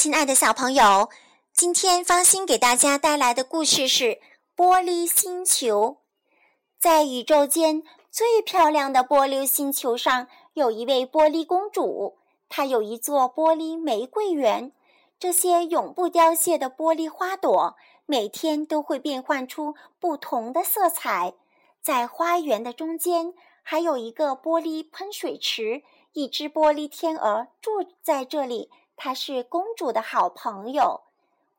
亲爱的小朋友，今天方心给大家带来的故事是《玻璃星球》。在宇宙间最漂亮的玻璃星球上，有一位玻璃公主，她有一座玻璃玫瑰园。这些永不凋谢的玻璃花朵，每天都会变换出不同的色彩。在花园的中间，还有一个玻璃喷水池，一只玻璃天鹅住在这里。她是公主的好朋友，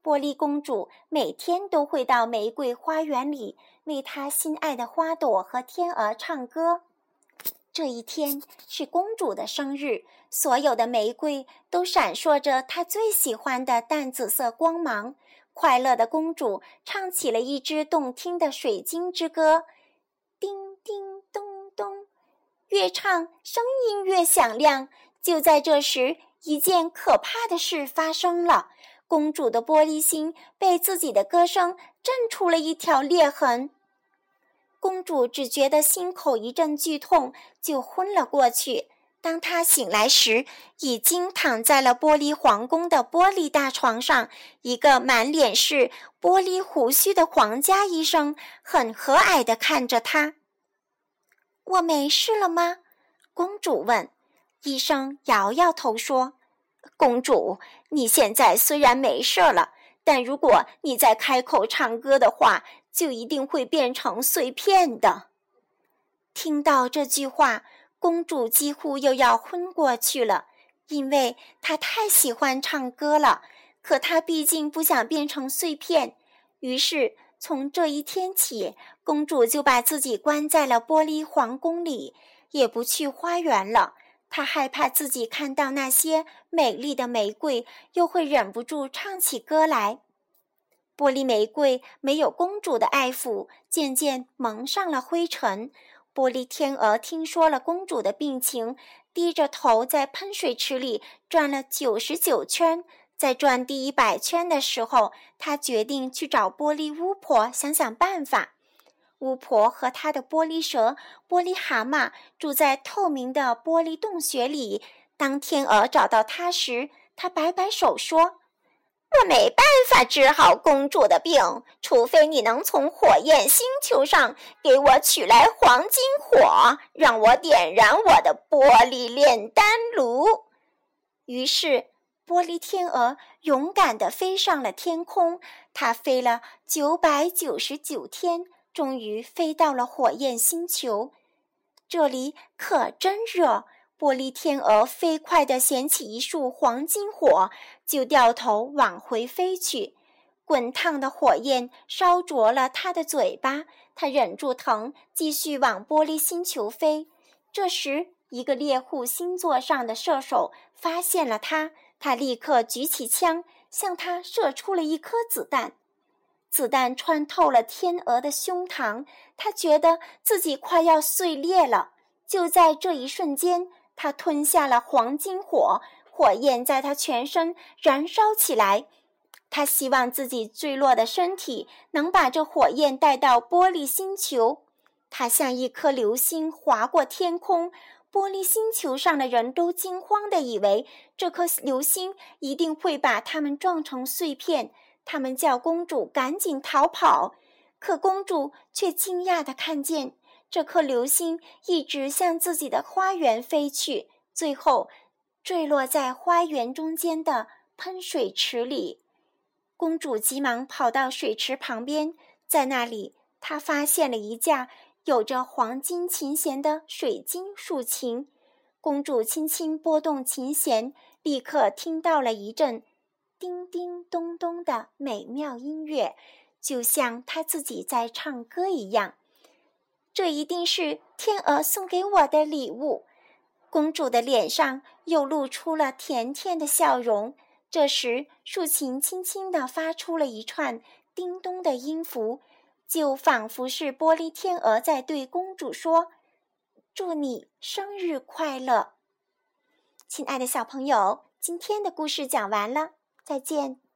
玻璃公主每天都会到玫瑰花园里为她心爱的花朵和天鹅唱歌。这一天是公主的生日，所有的玫瑰都闪烁着她最喜欢的淡紫色光芒。快乐的公主唱起了一支动听的水晶之歌，叮叮咚咚，越唱声音越响亮。就在这时。一件可怕的事发生了，公主的玻璃心被自己的歌声震出了一条裂痕。公主只觉得心口一阵剧痛，就昏了过去。当她醒来时，已经躺在了玻璃皇宫的玻璃大床上。一个满脸是玻璃胡须的皇家医生很和蔼地看着她。“我没事了吗？”公主问。医生摇摇头说：“公主，你现在虽然没事了，但如果你再开口唱歌的话，就一定会变成碎片的。”听到这句话，公主几乎又要昏过去了，因为她太喜欢唱歌了。可她毕竟不想变成碎片，于是从这一天起，公主就把自己关在了玻璃皇宫里，也不去花园了。他害怕自己看到那些美丽的玫瑰，又会忍不住唱起歌来。玻璃玫瑰没有公主的爱抚，渐渐蒙上了灰尘。玻璃天鹅听说了公主的病情，低着头在喷水池里转了九十九圈。在转第一百圈的时候，他决定去找玻璃巫婆，想想办法。巫婆和她的玻璃蛇、玻璃蛤蟆住在透明的玻璃洞穴里。当天鹅找到她时，她摆摆手说：“我没办法治好公主的病，除非你能从火焰星球上给我取来黄金火，让我点燃我的玻璃炼丹炉。”于是，玻璃天鹅勇敢地飞上了天空。它飞了九百九十九天。终于飞到了火焰星球，这里可真热。玻璃天鹅飞快地衔起一束黄金火，就掉头往回飞去。滚烫的火焰烧灼了它的嘴巴，它忍住疼，继续往玻璃星球飞。这时，一个猎户星座上的射手发现了它，他立刻举起枪，向它射出了一颗子弹。子弹穿透了天鹅的胸膛，他觉得自己快要碎裂了。就在这一瞬间，他吞下了黄金火，火焰在他全身燃烧起来。他希望自己坠落的身体能把这火焰带到玻璃星球。他像一颗流星划过天空，玻璃星球上的人都惊慌地以为这颗流星一定会把他们撞成碎片。他们叫公主赶紧逃跑，可公主却惊讶地看见这颗流星一直向自己的花园飞去，最后坠落在花园中间的喷水池里。公主急忙跑到水池旁边，在那里，她发现了一架有着黄金琴弦的水晶竖琴。公主轻轻拨动琴弦，立刻听到了一阵。叮叮咚咚的美妙音乐，就像他自己在唱歌一样。这一定是天鹅送给我的礼物。公主的脸上又露出了甜甜的笑容。这时，竖琴轻轻地发出了一串叮咚的音符，就仿佛是玻璃天鹅在对公主说：“祝你生日快乐。”亲爱的小朋友，今天的故事讲完了。再见。